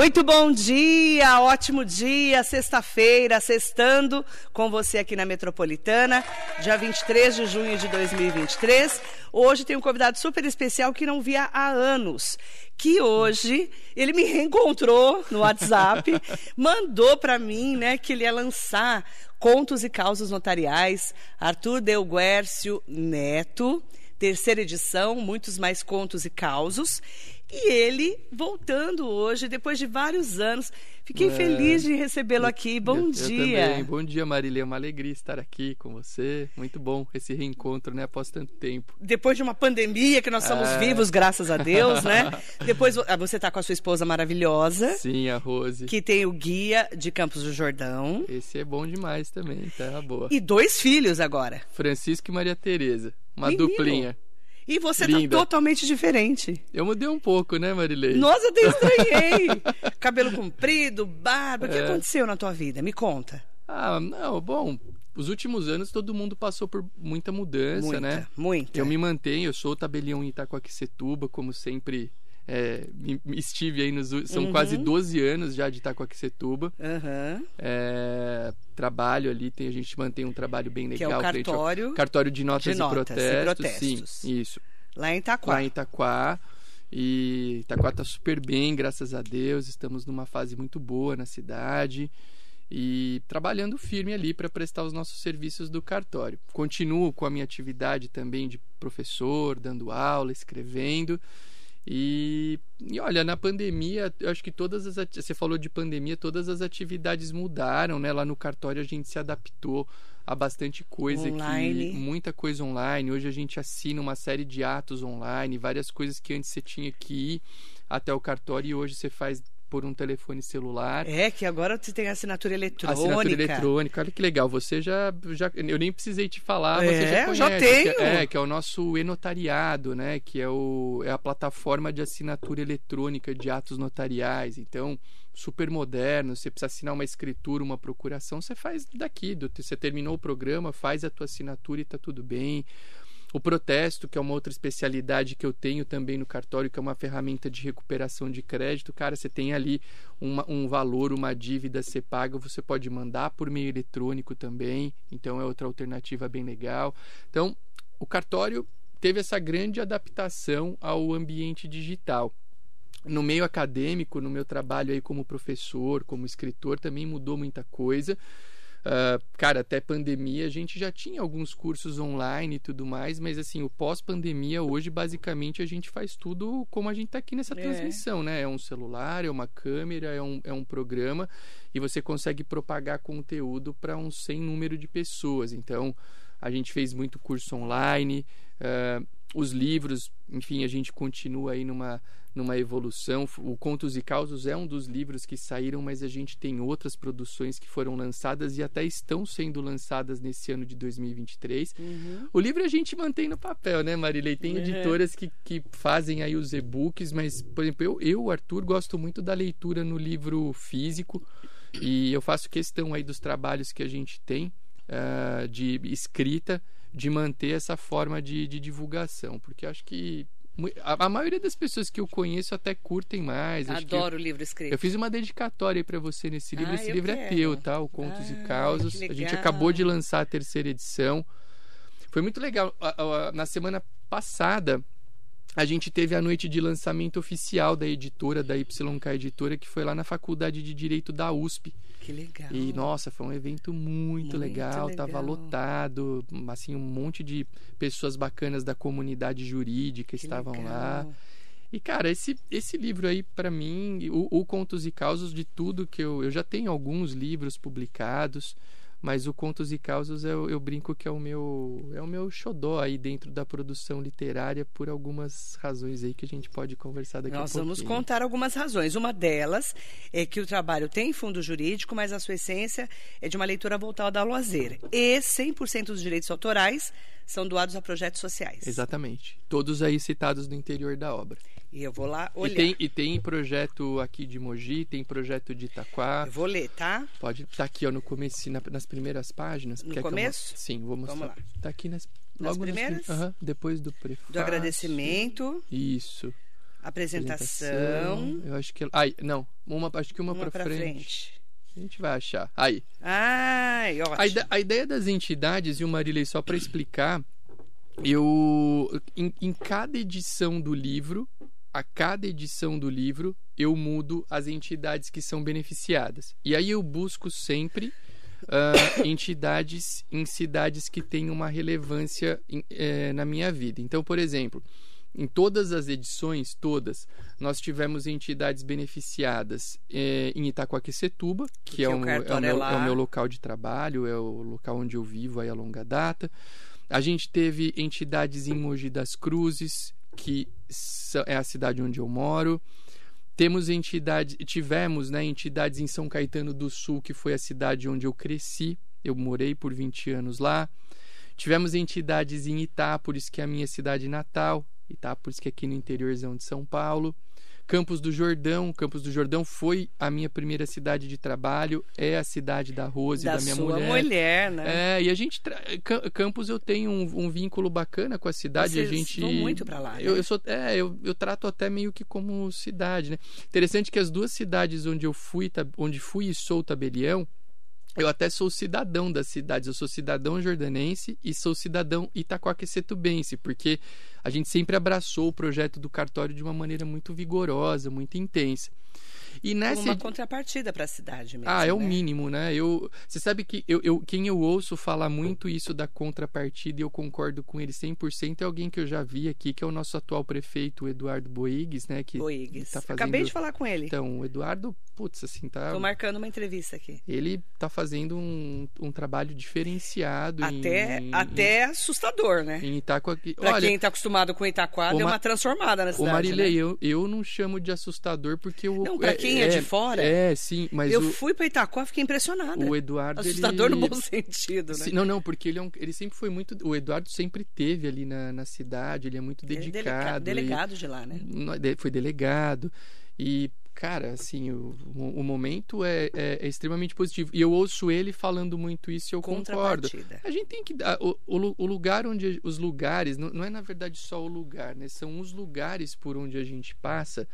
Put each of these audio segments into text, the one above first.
Muito bom dia, ótimo dia, sexta-feira, sextando com você aqui na Metropolitana, dia 23 de junho de 2023. Hoje tem um convidado super especial que não via há anos, que hoje ele me reencontrou no WhatsApp, mandou para mim, né, que ele ia lançar Contos e Causas Notariais, Arthur Delguércio Neto, terceira edição, muitos mais contos e causos. E ele voltando hoje, depois de vários anos. Fiquei é, feliz de recebê-lo aqui. Bom eu, dia. Eu também. Bom dia, Marília. É uma alegria estar aqui com você. Muito bom esse reencontro, né? Após tanto tempo. Depois de uma pandemia que nós somos é... vivos, graças a Deus, né? Depois ah, você está com a sua esposa maravilhosa. Sim, a Rose. Que tem o guia de Campos do Jordão. Esse é bom demais também, terra boa. E dois filhos agora. Francisco e Maria Tereza. Uma Menino. duplinha. E você tá Linda. tá totalmente diferente. Eu mudei um pouco, né, Marilei? Nossa, eu até estranhei. Cabelo comprido, barba. O que é. aconteceu na tua vida? Me conta. Ah, não, bom, os últimos anos todo mundo passou por muita mudança, muita, né? Muita. Eu me mantenho, eu sou o tabelião em Itacoaquecetuba, como sempre é, estive aí nos. São uhum. quase 12 anos já de Itacoaquecetuba. Uhum. É, trabalho ali, tem, a gente mantém um trabalho bem legal. Que é o cartório, ao, cartório de notas, de notas e, protestos, e, protestos, Sim, isso. Lá em Itaquá. Lá em Itaquá. E Itaquá está super bem, graças a Deus. Estamos numa fase muito boa na cidade e trabalhando firme ali para prestar os nossos serviços do cartório. Continuo com a minha atividade também de professor, dando aula, escrevendo e, e olha, na pandemia, eu acho que todas as. Você falou de pandemia, todas as atividades mudaram, né? Lá no cartório a gente se adaptou a bastante coisa online. aqui, muita coisa online. Hoje a gente assina uma série de atos online, várias coisas que antes você tinha que ir até o cartório e hoje você faz por um telefone celular. É, que agora você tem assinatura eletrônica. Assinatura eletrônica, olha que legal. Você já. já eu nem precisei te falar, é, você já conhece. já tenho. Que é, que é o nosso e-notariado, né? Que é, o, é a plataforma de assinatura eletrônica de atos notariais. Então, super moderno. Você precisa assinar uma escritura, uma procuração, você faz daqui. Você terminou o programa, faz a tua assinatura e tá tudo bem. O protesto, que é uma outra especialidade que eu tenho também no cartório, que é uma ferramenta de recuperação de crédito. Cara, você tem ali uma, um valor, uma dívida, você paga, você pode mandar por meio eletrônico também. Então é outra alternativa bem legal. Então, o cartório teve essa grande adaptação ao ambiente digital. No meio acadêmico, no meu trabalho aí como professor, como escritor, também mudou muita coisa. Uh, cara, até pandemia a gente já tinha alguns cursos online e tudo mais, mas assim, o pós-pandemia hoje basicamente a gente faz tudo como a gente está aqui nessa é. transmissão, né? É um celular, é uma câmera, é um, é um programa e você consegue propagar conteúdo para um sem número de pessoas. Então, a gente fez muito curso online. Uh, os livros, enfim, a gente continua aí numa, numa evolução. O Contos e Causos é um dos livros que saíram, mas a gente tem outras produções que foram lançadas e até estão sendo lançadas nesse ano de 2023. Uhum. O livro a gente mantém no papel, né, Marilei? Tem uhum. editoras que, que fazem aí os e-books, mas, por exemplo, eu, eu, Arthur, gosto muito da leitura no livro físico e eu faço questão aí dos trabalhos que a gente tem uh, de escrita de manter essa forma de, de divulgação, porque acho que a, a, maioria das pessoas que eu conheço até curtem mais. Adoro o livro escrito. Eu fiz uma dedicatória para você nesse livro. Ah, Esse livro é quero. é teu, tá? O Contos ah, e Causos. A gente acabou de lançar a terceira edição. Foi muito legal. Na semana passada, a gente teve a noite de lançamento oficial da editora, da YK Editora, que foi lá na Faculdade de Direito da USP. Que legal. E, nossa, foi um evento muito, muito legal, legal, tava lotado, assim, um monte de pessoas bacanas da comunidade jurídica que estavam legal. lá. E, cara, esse, esse livro aí, para mim, o, o, Contos e Causos de tudo que eu... Eu já tenho alguns livros publicados, mas o Contos e Causas eu, eu, brinco que é o meu é o meu xodó aí dentro da produção literária por algumas razões aí que a gente pode conversar daqui Nós a pouco. Nós vamos contar algumas razões. Uma delas é que o trabalho tem fundo jurídico, mas a sua essência é de uma leitura voltada ao lazer. E 100% dos direitos autorais são doados a projetos sociais. Exatamente. Todos aí citados no interior da obra. E eu vou lá olhar. E tem, e tem projeto aqui de Mogi, tem projeto de Itaquá. Eu vou ler, tá? Pode estar tá aqui ó, no começo, na, nas primeiras páginas. No começo? Eu, sim, vou mostrar. Vamos lá. Tá aqui nas, nas logo primeiras? Nas, uh -huh, depois do prefácio. Do agradecimento. Isso. Apresentação. Eu acho que. Ai, não. Uma, acho que uma, Uma pra pra frente. frente. A gente vai achar. Aí. Ai, ótimo. A, ide- a ideia das entidades, e o Marilei, só para explicar, eu. Em, em cada edição do livro, a cada edição do livro, eu mudo as entidades que são beneficiadas. E aí eu busco sempre ah, entidades em cidades que têm uma relevância em- eh, na minha vida. Então, por exemplo. Em todas as edições, todas, nós tivemos entidades beneficiadas eh, em Itacoaquecetuba, que Que é, o um- é o cartório é meu, é o meu local de trabalho, é o local onde eu vivo aí a longa data. A gente teve entidades em Mogi das Cruzes, que é a cidade onde eu moro. Temos entidades, tivemos né, entidades em São Caetano do Sul, que foi a cidade onde eu cresci. Eu morei por 20 anos lá. Tivemos entidades em Itápolis, que é a minha cidade natal. Itápolis, que é aqui no interiorzão de São Paulo. Campos do Jordão. Campos do Jordão foi a minha primeira cidade de trabalho. É a cidade da Rose, da da minha sua mulher. mulher, né? É, e a gente. Tra... Ca- Campos eu tenho um, um vínculo bacana com a cidade. Vocês a gente. vão muito pra lá, né? Eu, eu sou, é, eu, eu trato até meio que como cidade, né? Interessante que as duas cidades onde eu fui, onde fui e sou tabelião, eu até sou cidadão das cidades. Eu sou cidadão jordanense e sou cidadão itacoaquecetubense, porque a gente sempre abraçou o projeto do cartório de uma maneira muito vigorosa, muito intensa. E nessa uma contrapartida para a cidade mesmo. ah, é o né? mínimo, né? Eu, você sabe que eu, eu, quem eu ouço falar muito isso da contrapartida e eu concordo com ele 100% é alguém que eu já vi aqui, que é o nosso atual prefeito, o Eduardo Boigues, né? Que Boigues. tá fazendo... Acabei de falar com ele. Então, o Eduardo, putz, assim, tá... Tô marcando uma entrevista aqui. Ele tá fazendo um, um trabalho diferenciado Até, em, até assustador, né? em, em Itacoaqui. Pra Olha, quem tá acostumado com Itaquá, o deu Ma- uma transformada na o cidade. Marilei, né? eu, eu não chamo de assustador porque o... Não, pra quem é de fora, É, sim, mas Eu o, fui pra Itaquá, fiquei impressionada. o Eduardo, Assustador ele... no bom sentido, né? Sim, não, não, porque ele, é um- ele sempre foi muito. O Eduardo sempre teve ali na, na cidade, ele é muito Ele é dedicado. deleca- e- delegado de lá, né? foi delegado. E, cara, assim, o, o, momento é, é- é extremamente positivo. E eu ouço ele falando muito isso e eu concordo. A gente tem que dar. O, o lugar onde. Os lugares, não, não é na verdade só o lugar, né? São os lugares por onde a gente passa.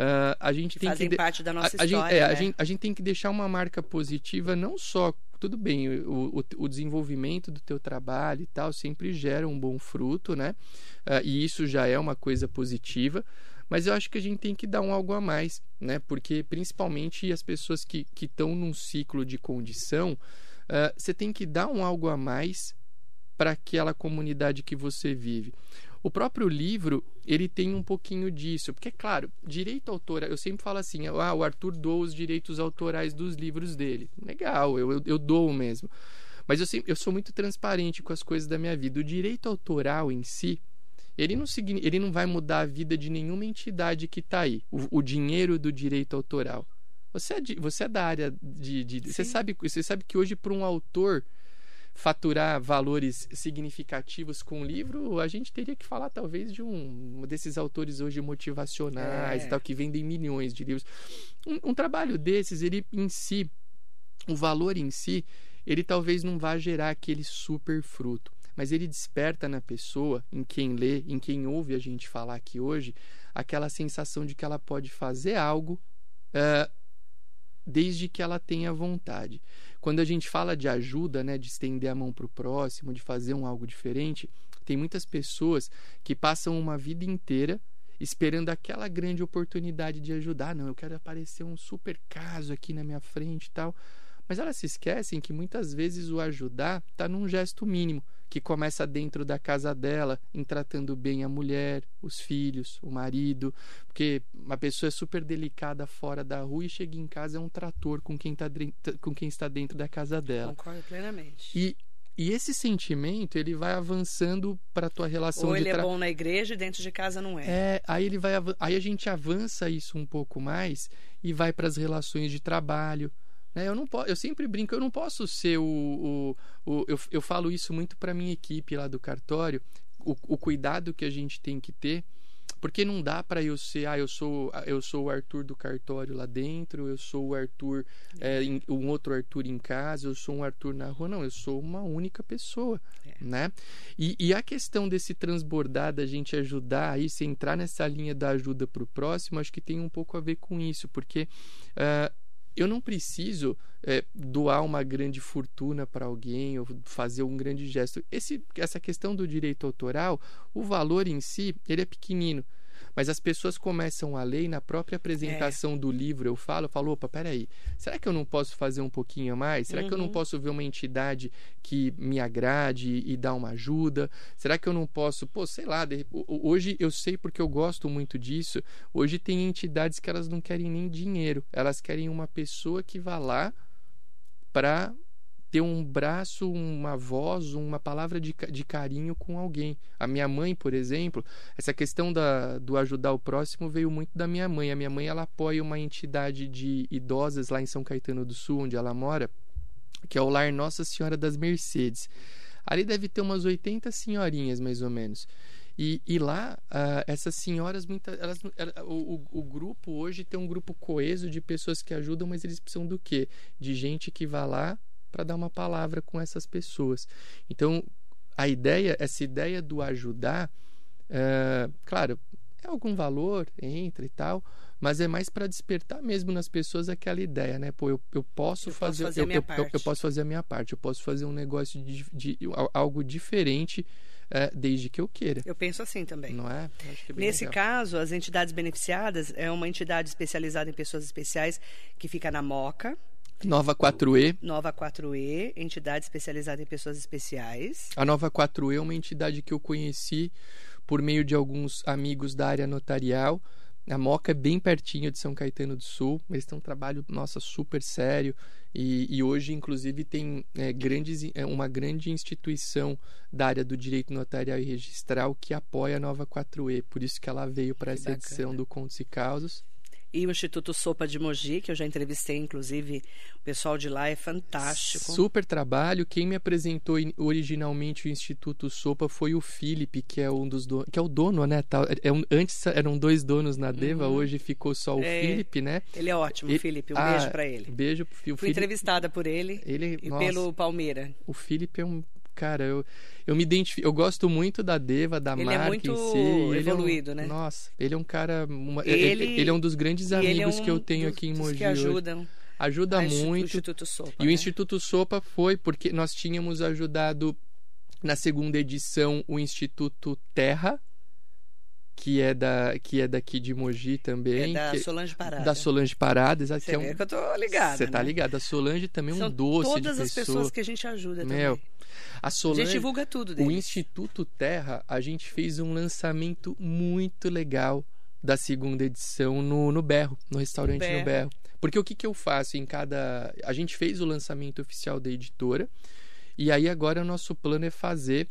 Ah, a gente Que tem fazem que. de- parte da nossa a, a gente, história, é, né? a, gente, a gente tem que deixar uma marca positiva, não só. Tudo bem, o, o, o desenvolvimento do teu trabalho e tal sempre gera um bom fruto, né? Ah, e isso já é uma coisa positiva. Mas eu acho que a gente tem que dar um algo a mais, né? Porque principalmente as pessoas que estão num ciclo de condição, ah, você tem que dar um algo a mais para aquela comunidade que você vive. O próprio livro, ele tem um pouquinho disso, porque, claro, direito autoral, eu sempre falo assim, ah, o Arthur doa os direitos autorais dos livros dele. Legal, eu, eu, eu dou mesmo. Mas eu, sempre, eu sou muito transparente com as coisas da minha vida. O direito autoral em si, ele não, ele não vai mudar a vida de nenhuma entidade que está aí. O, o dinheiro do direito autoral. Você é, de- você é da área de. de- você, sabe, você sabe que hoje, para um autor faturar valores significativos com o livro, a gente teria que falar talvez de um desses autores hoje motivacionais É. e tal, que vendem milhões de livros. Um, um trabalho desses, ele em si, o valor em si, ele talvez não vá gerar aquele super fruto. Mas ele desperta na pessoa, em quem lê, em quem ouve a gente falar aqui hoje, aquela sensação de que ela pode fazer algo eh, desde que ela tenha vontade. Quando a gente fala de ajuda, né, de estender a mão para o próximo, de fazer um algo diferente, tem muitas pessoas que passam uma vida inteira esperando aquela grande oportunidade de ajudar. Não, eu quero aparecer um super caso aqui na minha frente e tal. Mas elas se esquecem que muitas vezes o ajudar está num gesto mínimo, que começa dentro da casa dela, em tratando bem a mulher, os filhos, o marido, porque uma pessoa é super delicada fora da rua e chega em casa é um trator com quem, tá, com quem está dentro da casa dela. Concordo plenamente. E, e esse sentimento ele vai avançando para a tua relação Ou ele é bom na igreja e dentro de casa não é. é, aí ele vai, aí a gente avança isso um pouco mais e vai para as relações de trabalho. Né? Eu não po- eu sempre brinco, eu não posso ser o, o, o- eu, eu falo isso muito para minha equipe lá do cartório, o, o cuidado que a gente tem que ter, porque não dá para eu ser, ah, eu sou, eu sou o Arthur do cartório lá dentro, eu sou o Arthur, é, um outro Arthur em casa, eu sou um Arthur na rua, não, eu sou uma única pessoa. É. Né? E, e, a questão desse transbordar, da gente ajudar, aí se entrar nessa linha da ajuda para o próximo, acho que tem um pouco a ver com isso, porque uh, eu não preciso é, doar uma grande fortuna para alguém ou fazer um grande gesto. Esse, essa questão do direito autoral, o valor em si, ele é pequenino. Mas as pessoas começam a ler e na própria apresentação é. do livro eu falo, eu falo, opa, peraí, será que eu não posso fazer um pouquinho a mais? Será uhum. que eu não uhum. posso ver uma entidade que me agrade e dar uma ajuda? Será que eu não posso, pô, sei lá, de, hoje eu sei porque eu gosto muito disso, hoje tem entidades que elas não querem nem dinheiro, elas querem uma pessoa que vá lá para ter um braço, uma voz, uma palavra de, de carinho com alguém. A minha mãe, por exemplo, essa questão da, do ajudar o próximo veio muito da minha mãe. A minha mãe ela apoia uma entidade de idosas lá em São Caetano do Sul, onde ela mora, que é o Lar Nossa Senhora das Mercedes. Ali deve ter umas 80 senhorinhas, mais ou menos. E, e lá, uh, essas senhoras, muitas, elas, o, o, grupo hoje tem um grupo coeso de pessoas que ajudam, mas eles precisam do quê? De gente que vá lá para dar uma palavra com essas pessoas. Então, a ideia, essa ideia do ajudar, é, claro, é algum valor, entra e tal, mas é mais para despertar mesmo nas pessoas aquela ideia, né? Pô, eu, eu posso eu fazer, fazer eu, eu, eu, posso fazer a minha parte, eu posso fazer um negócio de, de algo diferente é, desde que eu queira. Eu penso assim também. Não é? é Nesse legal. caso, as entidades beneficiadas é uma entidade especializada em pessoas especiais que fica na Moca, Nova 4E. Nova 4E, entidade especializada em pessoas especiais. A Nova 4E é uma entidade que eu conheci por meio de alguns amigos da área notarial. A Moca é bem pertinho de São Caetano do Sul. Eles têm um trabalho, nossa, super sério. E, e hoje, inclusive, tem é, grandes, é, uma grande instituição da área do direito notarial e registral que apoia a Nova 4E. Por isso que ela veio para essa bacana. edição do Contos e Causos e o Instituto Sopa de Mogi, que eu já entrevistei, inclusive, o pessoal de lá é fantástico. Super trabalho. Quem me apresentou originalmente o Instituto Sopa foi o Felipe, que é um dos donos, que é o dono, né? É um, antes eram dois donos na Deva, uhum. hoje ficou só o é, Felipe, né? Ele é ótimo, o Felipe. Um ah, beijo para ele. Beijo pro Felipe. Fui entrevistada por ele, ele e nossa, pelo Palmeira. O Felipe é um cara, eu, eu me identifico, eu gosto muito da Deva, da ele é marca é muito em si. evoluído, ele é um, né? Nossa, ele é um cara, uma, ele, ele, é um dos grandes amigos é um que eu tenho dos, aqui em Mogi. que ajudam. Hoje. Ajuda muito. O Instituto Sopa, e né? o Instituto Sopa foi porque nós tínhamos ajudado na segunda edição o Instituto Terra, que é da que é daqui de Mogi também. É da que, Solange Parada. Da Solange Parada, exato. Você que, é um, que eu tô ligada. Você tá né? ligada. A Solange também é um doce todas de as pessoas que a gente ajuda Meu, também. A Solange, a gente divulga tudo deles. O Instituto Terra, a gente fez um lançamento muito legal da segunda edição no, no Berro, no restaurante Berro. no Berro. Porque o que, que eu faço em cada. A gente fez o lançamento oficial da editora, e aí agora o nosso plano é fazer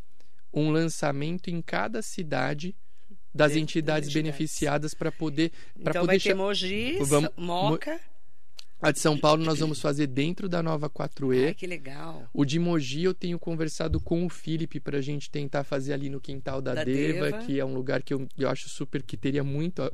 um lançamento em cada cidade das de, entidades, beneficiadas para poder para então poder vai ter Mogi, Vamos, Moca a de São Paulo nós vamos fazer dentro da nova 4E. Ai, que legal. O de Mogi eu tenho conversado com o Felipe para a gente tentar fazer ali no quintal da, da Deva, Deva, que é um lugar que eu, eu acho super que teria muito a,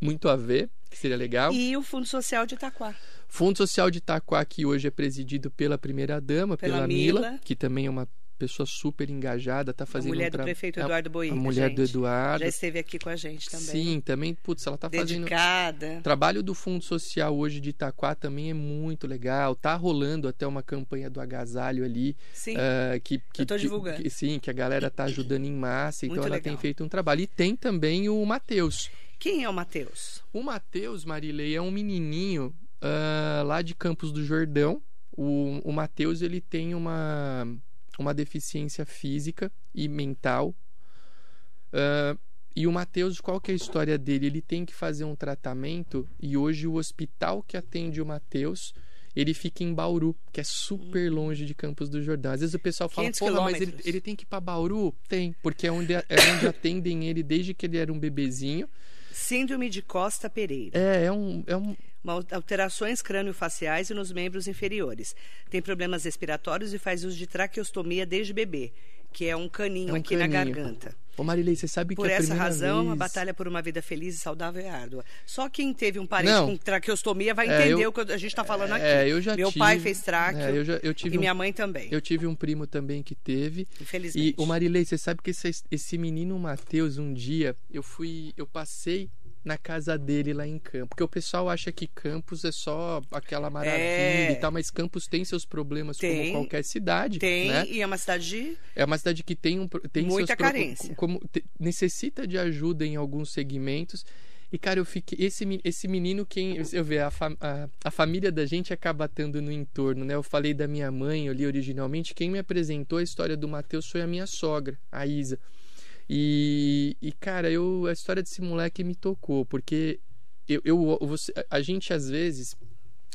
muito a ver, que seria legal. E o Fundo Social de Itaquá. Fundo Social de Itaquá, que hoje é presidido pela primeira dama, pela, pela Mila, Mila, que também é uma pessoa super engajada, tá fazendo a mulher um tra... do prefeito Eduardo Boiga, a mulher gente. do Eduardo já esteve aqui com a gente também. Sim, também, putz, ela tá Dedicada. fazendo trabalho do Fundo Social hoje de Itaquá também é muito legal. Tá rolando até uma campanha do agasalho ali, sim. Uh, que, que eu tô divulgando. Que, sim, que a galera tá ajudando em massa, então muito ela legal. tem feito um trabalho. E tem também o Matheus. Quem é o Matheus? O Matheus, Marilei, é um menininho uh, lá de Campos do Jordão. O, o Matheus, ele tem uma uma deficiência física e mental. Uh, e o Matheus, qual que é a história dele? Ele tem que fazer um tratamento e hoje o hospital que atende o Matheus, ele fica em Bauru, que é super Hum. longe de Campos do Jordão. Às vezes o pessoal fala, 500 porra, mas ele, quilômetros." ele tem que ir pra Bauru? Tem, porque é onde, é onde atendem ele desde que ele era um bebezinho. Síndrome de Costa Pereira. É, é um... É um alterações crânio-faciais e nos membros inferiores. Tem problemas respiratórios e faz uso de traqueostomia desde bebê, que é um caninho É um aqui na caninho. garganta. Ô Marilei, você sabe por que a essa razão, vez... a batalha por uma vida feliz e saudável é árdua. Só quem teve um parente Não. com traqueostomia vai É, entender eu- o que a gente está falando aqui. É, eu já Meu tive, pai fez tráqueo é, eu, já, eu tive e um, minha mãe também, eu tive um primo também que teve. infelizmente. E o Marilei, você sabe que esse, esse menino Matheus, um dia, eu fui, eu passei na casa dele lá em Campos. Porque o pessoal acha que Campos é só aquela maravilha É. e tal, mas Campos tem seus problemas Tem. como qualquer cidade. Tem, né? e é uma cidade de... É uma cidade que tem, um, tem Muita carência. Como, te- necessita de ajuda em alguns segmentos. E, cara, eu fiquei. Esse, esse menino, quem. Eu ver, a, a, a família da gente acaba estando no entorno, né? Eu falei da minha mãe ali originalmente. Quem me apresentou a história do Matheus foi a minha sogra, a Isa. E, e cara, eu, a história desse moleque me tocou, porque eu, eu, você, a gente às vezes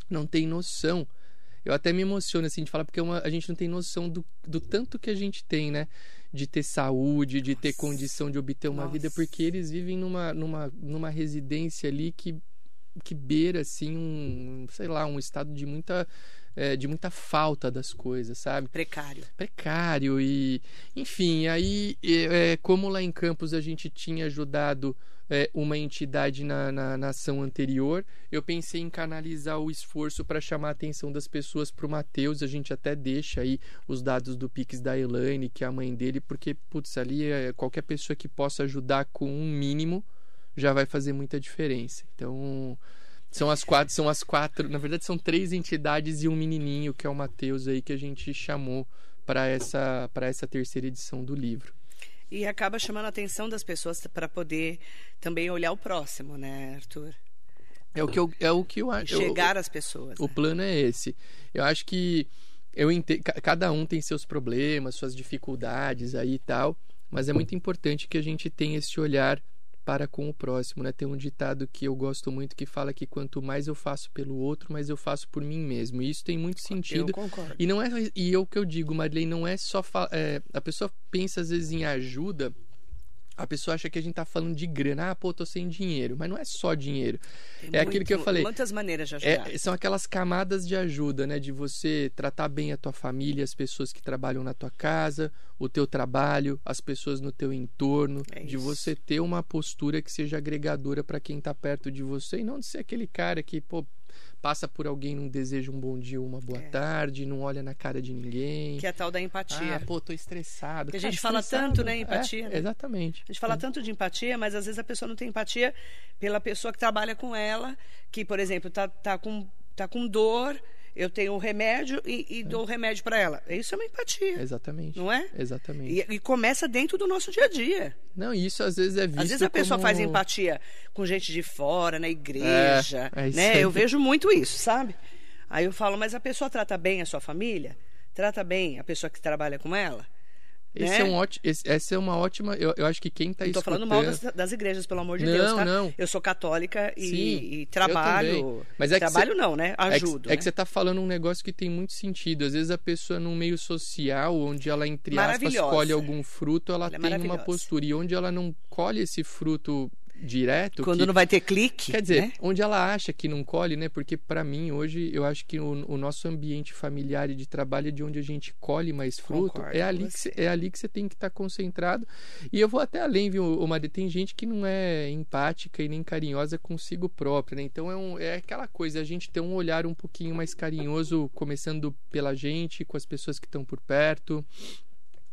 não tem noção. Eu até me emociono assim de falar, porque é uma- a gente não tem noção do, do tanto que a gente tem, né? De ter saúde, de ter Nossa. condição de obter uma vida, Nossa. porque eles vivem numa, numa, numa residência ali que, que beira, assim, um, sei lá, um estado de muita, eh, de muita falta das coisas, sabe? Precário. precário e enfim aí é, como lá em Campos a gente tinha ajudado é, uma entidade na, na, na ação anterior eu pensei em canalizar o esforço para chamar a atenção das pessoas para o Matheus a gente até deixa aí os dados do Pix da Elaine que é a mãe dele porque putz ali é, qualquer pessoa que possa ajudar com um mínimo já vai fazer muita diferença então são as quatro, são as quatro, na verdade são três entidades e um menininho que é o Matheus aí que a gente chamou para essa para essa terceira edição do livro. E acaba chamando a atenção das pessoas para poder também olhar o próximo, né, Arthur? É o que eu é o que eu acho. Chegar às pessoas. O né? plano é esse. Eu acho que eu ente... ca- cada um tem seus problemas, suas dificuldades aí e tal, mas é muito importante que a gente tenha esse olhar para com o próximo, né? Tem um ditado que eu gosto muito que fala que quanto mais eu faço pelo outro, mais eu faço por mim mesmo. E isso tem muito Eu sentido. concordo. E não é e é o que eu digo, Marilene, não é só é, a pessoa pensa às vezes em ajuda, a pessoa acha que a gente tá falando de grana, ah, pô, tô sem dinheiro, mas não é só dinheiro. Tem é aquilo que eu muito- falei. Muitas maneiras de ajudar. É, são aquelas camadas de ajuda, né? De você tratar bem a tua família, as pessoas que trabalham na tua casa, o teu trabalho, as pessoas no teu entorno, É de você ter uma postura que seja agregadora para quem tá perto de você e não de ser aquele cara que, pô, passa por alguém não deseja um bom dia ou uma boa É. tarde, não olha na cara de ninguém. Que é a tal da empatia. Ah, pô, tô estressado. Que a Cara, gente fala estressado. tanto, né, É, empatia, né? Exatamente. A gente fala tanto de empatia, mas às vezes a pessoa não tem empatia pela pessoa que trabalha com ela, que, por exemplo, tá, tá, com, tá com dor, eu tenho um remédio e, e dou o remédio para ela. Isso é uma empatia, Exatamente. não é? Exatamente. E, e começa dentro do nosso dia a dia. Não, isso às vezes é visto Às vezes a pessoa como- faz empatia com gente de fora, na igreja, É, é isso né? aí. Eu vejo muito isso, sabe? Aí eu falo, mas a pessoa trata bem a sua família? Trata bem a pessoa que trabalha com ela? Esse né? é um ótimo, esse- essa é uma ótima. Eu, eu acho que quem tá tô escutando. falando mal das, das igrejas, pelo amor de Não, Deus, tá? não. Eu sou católica e, Sim, e trabalho. Mas é trabalho cê- não, né? É que, Ajudo. é que né? você tá falando um negócio que tem muito sentido. Às vezes a pessoa num meio social, onde ela, entre aspas, colhe algum fruto, ela, Ela é tem uma maravilhosa. postura. E onde ela não colhe esse fruto direto. Quando que- não vai ter clique. Quer dizer, né? onde ela acha que não colhe, né? Porque para mim hoje eu acho que o, o nosso ambiente familiar e de trabalho é de onde a gente colhe mais fruto. Concordo é ali que cê- é ali que você tem que estar concentrado. E eu vou até além, viu, Mari? Tem gente que não é empática e nem carinhosa consigo própria, né? Então é, um, é aquela coisa, a gente ter um olhar um pouquinho mais carinhoso, começando pela gente, com as pessoas que estão por perto.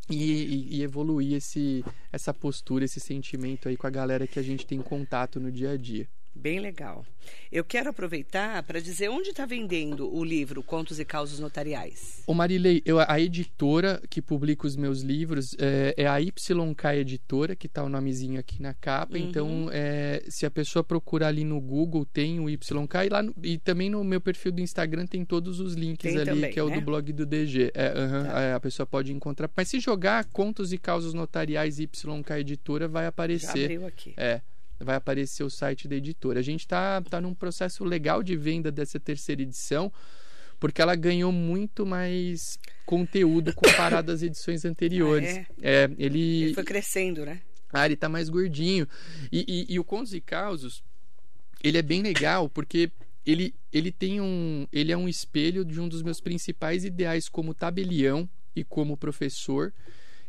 E, e- evoluir esse, essa postura, esse sentimento aí com a galera que a gente tem contato no dia a dia. Bem legal. Eu quero aproveitar para dizer onde está vendendo o livro Contos e Causos Notariais. Ô Marilei, eu, a editora que publica os meus livros é, é a YK Editora, que tá o nomezinho aqui na capa. Uhum. Então, é, se a pessoa procurar ali no Google, tem o YK. E, lá no- e também no meu perfil do Instagram tem todos os links Tem ali, também, que é o né? do blog do DG. É, aham, Tá. é, a pessoa pode encontrar. Mas se jogar Contos e Causas Notariais YK Editora, vai Já aparecer. abriu aqui. É, vai aparecer o site da editora. A gente está tá num processo legal de venda dessa terceira edição, porque ela ganhou muito mais conteúdo comparado às edições anteriores. Ah, é? ele. Ele foi crescendo, né? Ah, ele tá mais gordinho. E, e, e o Contos e Causos, ele é bem legal porque ele, ele tem um. Ele é um espelho de um dos meus principais ideais como tabelião e como professor,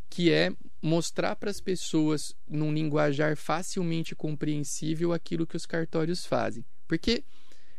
que é mostrar para as pessoas num linguajar facilmente compreensível aquilo que os cartórios fazem. Porque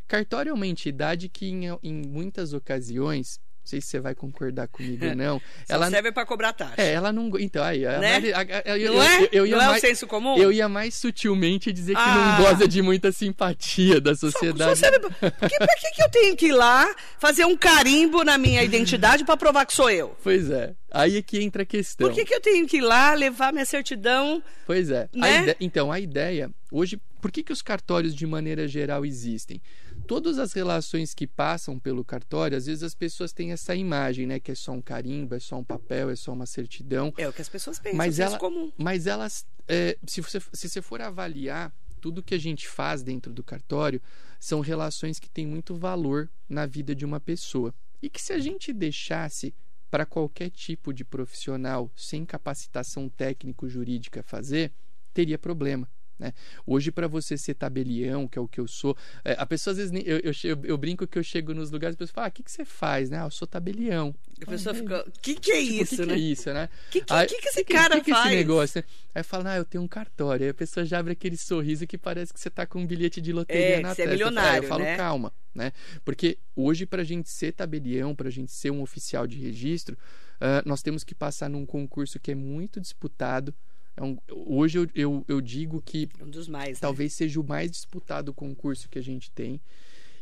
cartório é uma entidade que em, em muitas ocasiões sei se você vai concordar comigo ou não. Só ela serve para cobrar taxa. É, ela não. Então, aí. Né? A, a, a, eu, não é? Eu, eu, ia não mais, é o senso comum? Eu ia mais sutilmente dizer que ah. não goza de muita simpatia da sociedade. Só, só serve, pra, que, pra que, que eu tenho que ir lá fazer um carimbo na minha identidade para provar que sou eu? Pois é. Aí é que entra a questão. Por que, que eu tenho que ir lá levar minha certidão? Pois é. Né? Ide... Então, a ideia. Hoje, por que, que os cartórios, de maneira geral, existem? Todas as relações que passam pelo cartório, às vezes as pessoas têm essa imagem, né? Que é só um carimbo, é só um papel, é só uma certidão. É o que as pessoas pensam, mas é ela, comum. Mas elas, é, se, você, se você for avaliar tudo que a gente faz dentro do cartório, são relações que têm muito valor na vida de uma pessoa. E que se a gente deixasse para qualquer tipo de profissional sem capacitação técnico-jurídica fazer, teria problema. Né? Hoje, para você ser tabelião, que é o que eu sou, é, a pessoa às vezes. Eu, eu, eu, eu, brinco que eu chego nos lugares e a pessoa fala: ah, o que, que você faz? Né? Ah, eu sou tabelião. A pessoa fica: o que, que é tipo, isso? O que, né? que é isso, né? O que, que, que, que esse cara que, que faz? Que esse negócio? Aí fala: ah, eu tenho um cartório. Aí a pessoa já abre aquele sorriso que parece que você tá com um bilhete de loteria é, na você testa. É milionário, eu falo: né? calma. Né? Porque hoje, para a gente ser tabelião, para a gente ser um oficial de registro, uh, nós temos que passar num concurso que é muito disputado é um, hoje eu, eu, eu, digo que um dos mais, né? talvez né? seja o mais disputado concurso que a gente tem.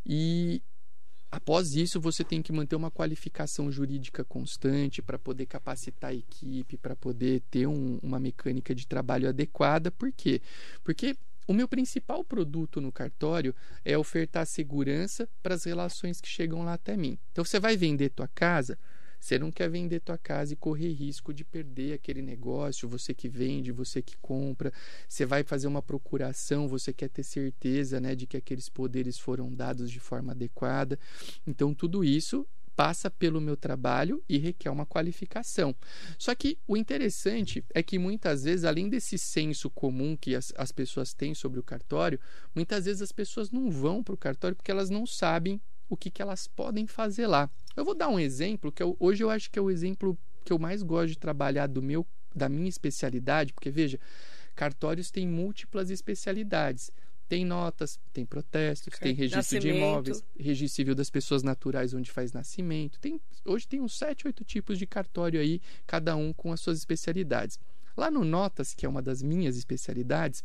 E após isso você tem que manter uma qualificação jurídica constante para poder capacitar a equipe, para poder ter um, uma mecânica de trabalho adequada. Por quê? Porque o meu principal produto no cartório é ofertar segurança para as relações que chegam lá até mim. Então você vai vender tua casa, você não quer vender tua casa e correr risco de perder aquele negócio, você que vende, você que compra, você vai fazer uma procuração, você quer ter certeza, né, de que aqueles poderes foram dados de forma adequada. Então tudo isso passa pelo meu trabalho e requer uma qualificação. Só que o interessante é que muitas vezes, além desse senso comum que as, as pessoas têm sobre o cartório, muitas vezes as pessoas não vão para o cartório porque elas não sabem o que, que elas podem fazer lá. Eu vou dar um exemplo que eu, hoje eu acho que é o exemplo que eu mais gosto de trabalhar do meu da minha especialidade, porque veja, cartórios têm múltiplas especialidades. Tem notas, tem protestos, tem registro nascimento. de imóveis, registro civil das pessoas naturais onde faz nascimento. Tem, hoje tem uns sete, oito tipos de cartório aí, cada um com as suas especialidades. Lá no Notas, que é uma das minhas especialidades,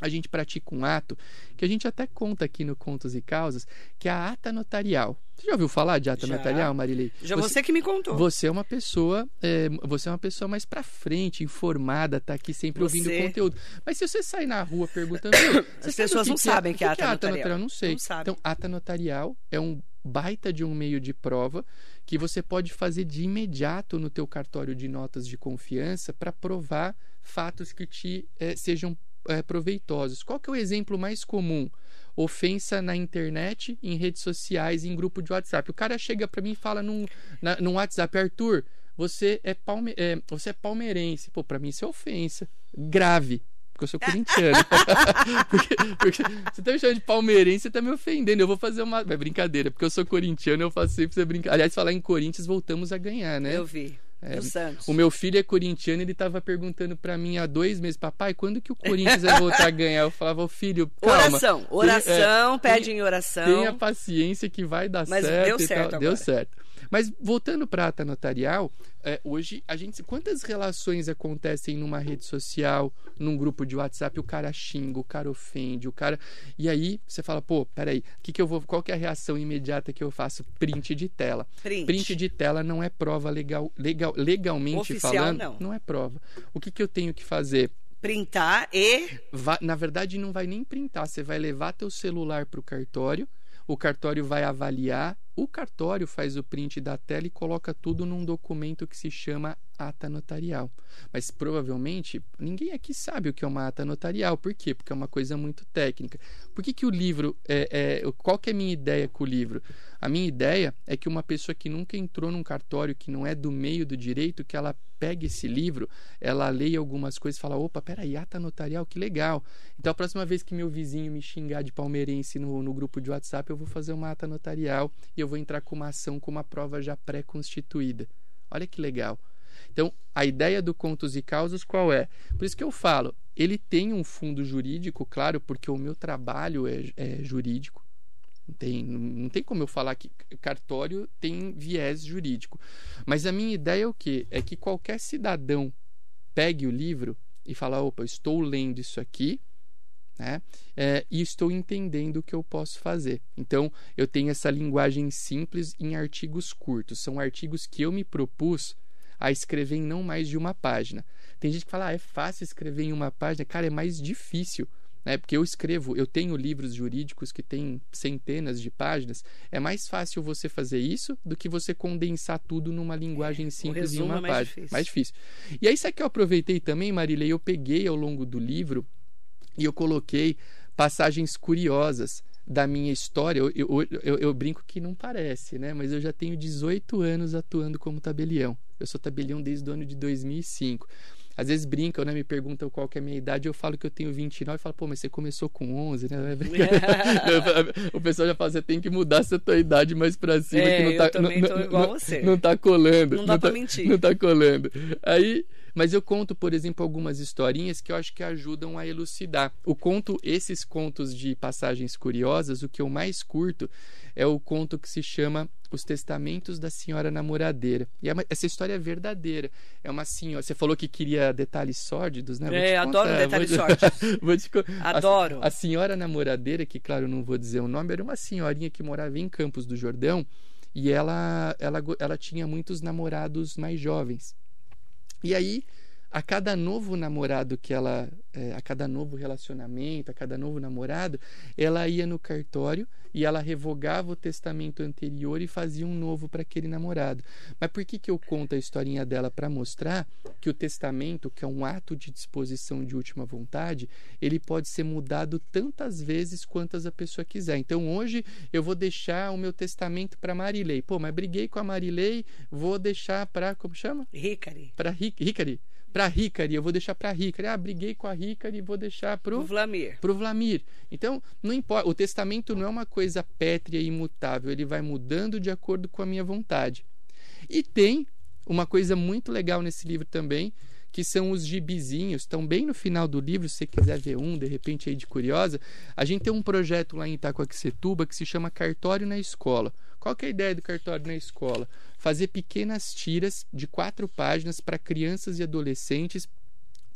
a gente pratica um ato que a gente até conta aqui no Contos e Causas, que é a ata notarial. Você já ouviu falar de ata já. notarial, Marilei? Já você, você, que me contou. Você é uma pessoa, é, você é uma pessoa mais para frente, informada, tá aqui sempre você... ouvindo conteúdo. Mas se você sair na rua perguntando, as pessoas não que sabem que, é, que é ata notarial. Não sei. Não então, ata notarial é um baita de um meio de prova que você pode fazer de imediato no teu cartório de notas de confiança para provar fatos que te é, sejam é, proveitosos. Qual que é o exemplo mais comum? Ofensa na internet, em redes sociais, em grupo de WhatsApp. O cara chega para mim e fala num, na, num WhatsApp, Arthur, você é, palme é, você é palmeirense. Pô, para mim isso é ofensa. Grave. Porque eu sou corintiano. porque, porque, você tá me chamando de palmeirense, você tá me ofendendo. Eu vou fazer uma. É brincadeira, porque eu sou corintiano, eu faço sempre essa brincadeira. Aliás, falar em Corinthians, voltamos a ganhar, né? Eu vi. É, o meu filho é corintiano ele estava perguntando para mim há dois meses, papai, quando que o Corinthians vai voltar a ganhar? Eu falava, filho, calma. Oração, oração, tem, é, pede em oração. Tenha paciência que vai dar Mas certo. Deu certo, Deu certo. Mas voltando para a ata notarial, é, hoje a gente. Quantas relações acontecem numa rede social, num grupo de WhatsApp, o cara xinga, o cara ofende, o cara. E aí você fala, pô, peraí, que que eu vou, qual que é a reação imediata que eu faço? Print de tela. Print, Print de tela não é prova legal, legal legalmente Oficial, falando. Não. não é prova. O que, que eu tenho que fazer? Printar e. Vai, na verdade, não vai nem printar. Você vai levar teu celular para o cartório o cartório vai avaliar, o cartório faz o print da tela e coloca tudo num documento que se chama ata notarial. Mas provavelmente ninguém aqui sabe o que é uma ata notarial. Por quê? Porque é uma coisa muito técnica. Por que, que o livro. É, é, qual que é a minha ideia com o livro? A minha ideia é que uma pessoa que nunca entrou num cartório, que não é do meio do direito, que ela pegue esse livro, ela leia algumas coisas e fala: opa, peraí, ata notarial, que legal. Então a próxima vez que meu vizinho me xingar de palmeirense no, no grupo de WhatsApp, eu vou fazer uma ata notarial e eu vou entrar com uma ação com uma prova já pré-constituída. Olha que legal. Então, a ideia do contos e causos qual é? Por isso que eu falo, ele tem um fundo jurídico, claro, porque o meu trabalho é, é jurídico. Não tem, não tem como eu falar que cartório tem viés jurídico. Mas a minha ideia é o quê? É que qualquer cidadão pegue o livro e fala, opa, estou lendo isso aqui, né? É, e estou entendendo o que eu posso fazer. Então, eu tenho essa linguagem simples em artigos curtos. São artigos que eu me propus a escrever em não mais de uma página. Tem gente que fala, ah, é fácil escrever em uma página. Cara, é mais difícil. Né? Porque eu escrevo, eu tenho livros jurídicos que têm centenas de páginas. É mais fácil você fazer isso do que você condensar tudo numa linguagem simples em uma é mais página. Difícil. Mais difícil. E aí, sabe que eu aproveitei também, Marília? Eu peguei ao longo do livro e eu coloquei passagens curiosas da minha história. Eu, eu, eu, eu, brinco que não parece, né? Mas eu já tenho 18 anos atuando como tabelião. Eu sou tabelião desde o ano de 2005. Às vezes brincam, né? Me perguntam qual é a minha idade, eu falo que eu tenho 29 e falo, pô, mas você começou com 11, né? o pessoal já fala, você tem que mudar essa tua idade mais pra cima, é, que não tá, não, tô igual não, você. Não tá colando. Não dá não pra tá, mentir. Não tá colando. Aí mas eu conto, por exemplo, algumas historinhas que eu acho que ajudam a elucidar. O conto, esses contos de passagens curiosas, o que eu mais curto é o conto que se chama Os Testamentos da Senhora Namoradeira. E é uma, essa história é verdadeira. É uma senhora. Você falou que queria detalhes sórdidos, né? É, adoro contar, detalhes vou sórdidos. vou te, Adoro. A, a senhora namoradeira, que claro, não vou dizer o nome, era uma senhorinha que morava em Campos do Jordão e ela, ela, ela tinha muitos namorados mais jovens. E aí, a cada novo namorado que ela, é, a cada novo relacionamento, a cada novo namorado, ela ia no cartório e ela revogava o testamento anterior e fazia um novo para aquele namorado. Mas por que, que eu conto a historinha dela? Para mostrar que o testamento, que é um ato de disposição de última vontade, ele pode ser mudado tantas vezes quantas a pessoa quiser. Então hoje eu vou deixar o meu testamento para Marilei. Pô, mas briguei com a Marilei, vou deixar para. Como chama? Ricari. Para Ricari para Ricari, eu vou deixar para Ricari. Ah, briguei com a Ricari, vou deixar pro o Vlamir. Pro Vlamir. Então, não importa, o testamento não é uma coisa pétrea e imutável, ele vai mudando de acordo com a minha vontade. E tem uma coisa muito legal nesse livro também, que são os gibizinhos, estão bem no final do livro, se você quiser ver um, de repente aí de curiosa. A gente tem um projeto lá em Itacoaquecetuba que se chama Cartório na Escola. Qual que é a ideia do cartório na escola? Fazer pequenas tiras de quatro páginas para crianças e adolescentes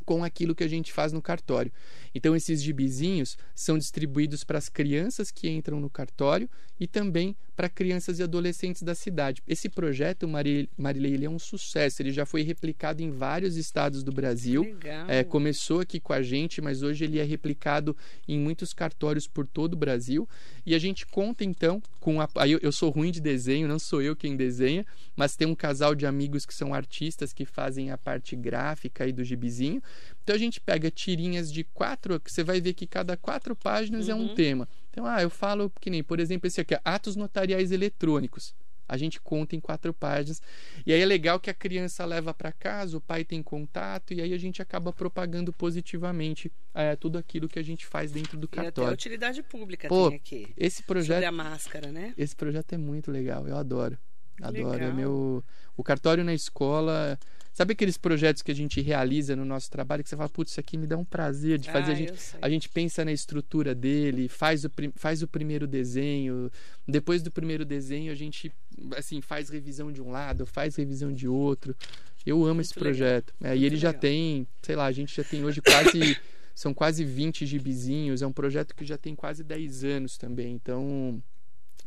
com aquilo que a gente faz no cartório. Então, esses gibizinhos são distribuídos para as crianças que entram no cartório e também para crianças e adolescentes da cidade. Esse projeto, Marilei, ele é um sucesso. Ele já foi replicado em vários estados do Brasil. É, começou aqui com a gente, mas hoje ele é replicado em muitos cartórios por todo o Brasil. E a gente conta, então, com a. Eu, eu sou ruim de desenho, não sou eu quem desenha, mas tem um casal de amigos que são artistas que fazem a parte gráfica aí do gibizinho. Então a gente pega tirinhas de quatro, que você vai ver que cada quatro páginas uhum. é um uhum. tema. Então, ah, eu falo que nem, por exemplo, esse aqui, atos notariais eletrônicos. A gente conta em quatro páginas. E aí é legal que a criança leva para casa, o pai tem contato, e aí a gente acaba propagando positivamente é, tudo aquilo que a gente faz dentro do cartório. E até a utilidade pública Pô, tem aqui. Esse projeto. Sobre a máscara, né? Esse projeto é muito legal, eu adoro. Adoro. É legal. É meu. O cartório na escola Sabe aqueles projetos que a gente realiza no nosso trabalho que você fala, putz, isso aqui me dá um prazer de fazer. Ah, a, gente, a gente pensa na estrutura dele, faz o, faz o primeiro desenho. Depois do primeiro desenho, a gente assim faz revisão de um lado, faz revisão de outro. Eu amo Muito esse projeto. É, e ele já tem, sei lá, a gente já tem hoje quase. são quase 20 gibizinhos. É um projeto que já tem quase 10 anos também. Então,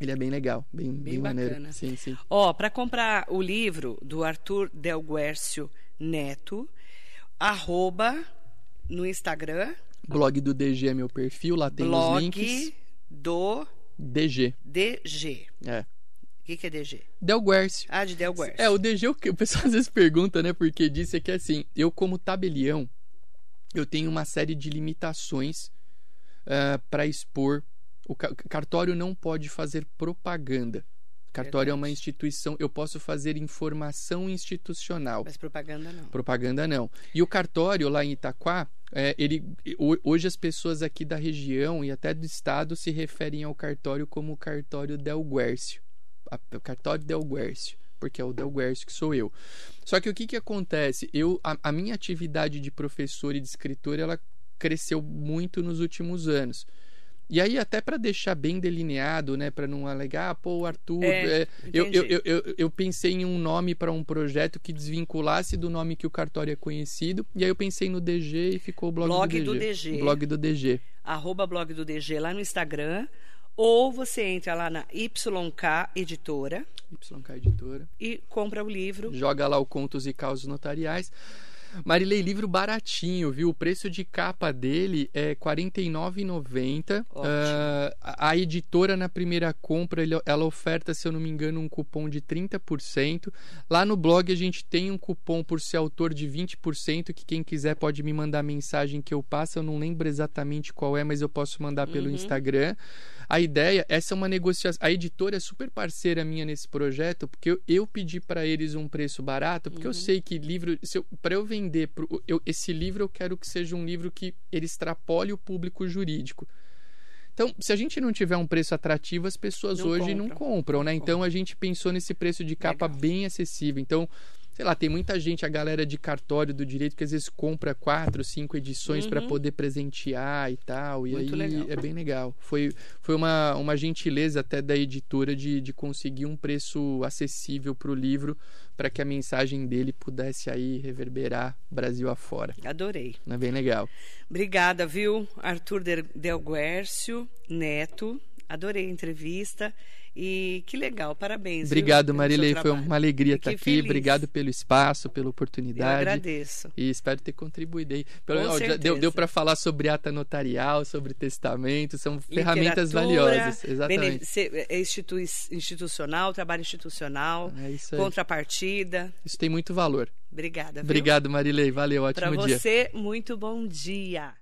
ele é bem legal, bem, bem, bem maneiro. Bacana. Sim, sim. Ó, para comprar o livro do Arthur Del Guercio Neto, arroba no Instagram. Blog do DG é meu perfil, lá tem blog os links. do DG. DG. É. O que, que é DG? Del Guercio. Ah, de Del Guercio. É, o DG, o, o pessoal às vezes pergunta, né, porque disse é que assim, eu como tabelião, eu tenho uma série de limitações uh, para expor o cartório não pode fazer propaganda. Cartório Verdade. é uma instituição, eu posso fazer informação institucional. Mas propaganda não. Propaganda não. E o cartório lá em Itaquá, é, ele, hoje as pessoas aqui da região e até do estado se referem ao cartório como o cartório Del Guércio. O cartório Del Guércio. porque é o Del Guercio que sou eu. Só que o que, que acontece? Eu, a, a minha atividade de professor e de escritor, ela cresceu muito nos últimos anos. E aí, até para deixar bem delineado, né, para não alegar, ah, pô, Arthur. É, é, eu, eu, eu, eu, pensei em um nome para um projeto que desvinculasse do nome que o cartório é conhecido. E aí eu pensei no DG e ficou o blog, blog do, do DG, DG. Blog do DG. Arroba blog do DG lá no Instagram. Ou você entra lá na YK Editora. YK Editora. E compra o livro. Joga lá o Contos e Causos Notariais. Marilei, livro baratinho, viu? O preço de capa dele é R$ 49,90. Uh, a editora, na primeira compra, ela oferta, se eu não me engano, um cupom de 30%. Lá no blog a gente tem um cupom por ser autor de 20%, que quem quiser pode me mandar mensagem que eu passo. Eu não lembro exatamente qual é, mas eu posso mandar pelo uhum. Instagram. A ideia, essa é uma negociação. A editora é super parceira minha nesse projeto, porque eu, eu pedi para eles um preço barato, porque uhum. eu sei que livro, para eu vender pro, eu, esse livro, eu quero que seja um livro que ele extrapole o público jurídico. Então, se a gente não tiver um preço atrativo, as pessoas não hoje compram. não compram, né? Não então compram. a gente pensou nesse preço de capa Legal. bem acessível. Então, sei lá, tem muita gente, a galera de cartório do direito, que às vezes compra quatro, cinco edições uhum. para poder presentear e tal. E Muito aí legal. é bem legal. Foi, foi uma, uma gentileza até da editora de, de conseguir um preço acessível para o livro, para que a mensagem dele pudesse aí reverberar Brasil afora. Adorei. É bem legal. Obrigada, viu, Arthur Del Guércio Neto. Adorei a entrevista. E que legal, parabéns. Obrigado, Marilei. Foi uma alegria estar aqui. Feliz. Obrigado pelo espaço, pela oportunidade. Eu agradeço. E espero ter contribuído aí. Pelo, ó, deu deu para falar sobre ata notarial, sobre testamento, são ferramentas valiosas. Exatamente. É institui institucional, trabalho institucional, é contrapartida. Isso tem muito valor. Obrigada. Viu? Obrigado, Marilei. Valeu, ótimo pra dia. Para você, muito bom dia.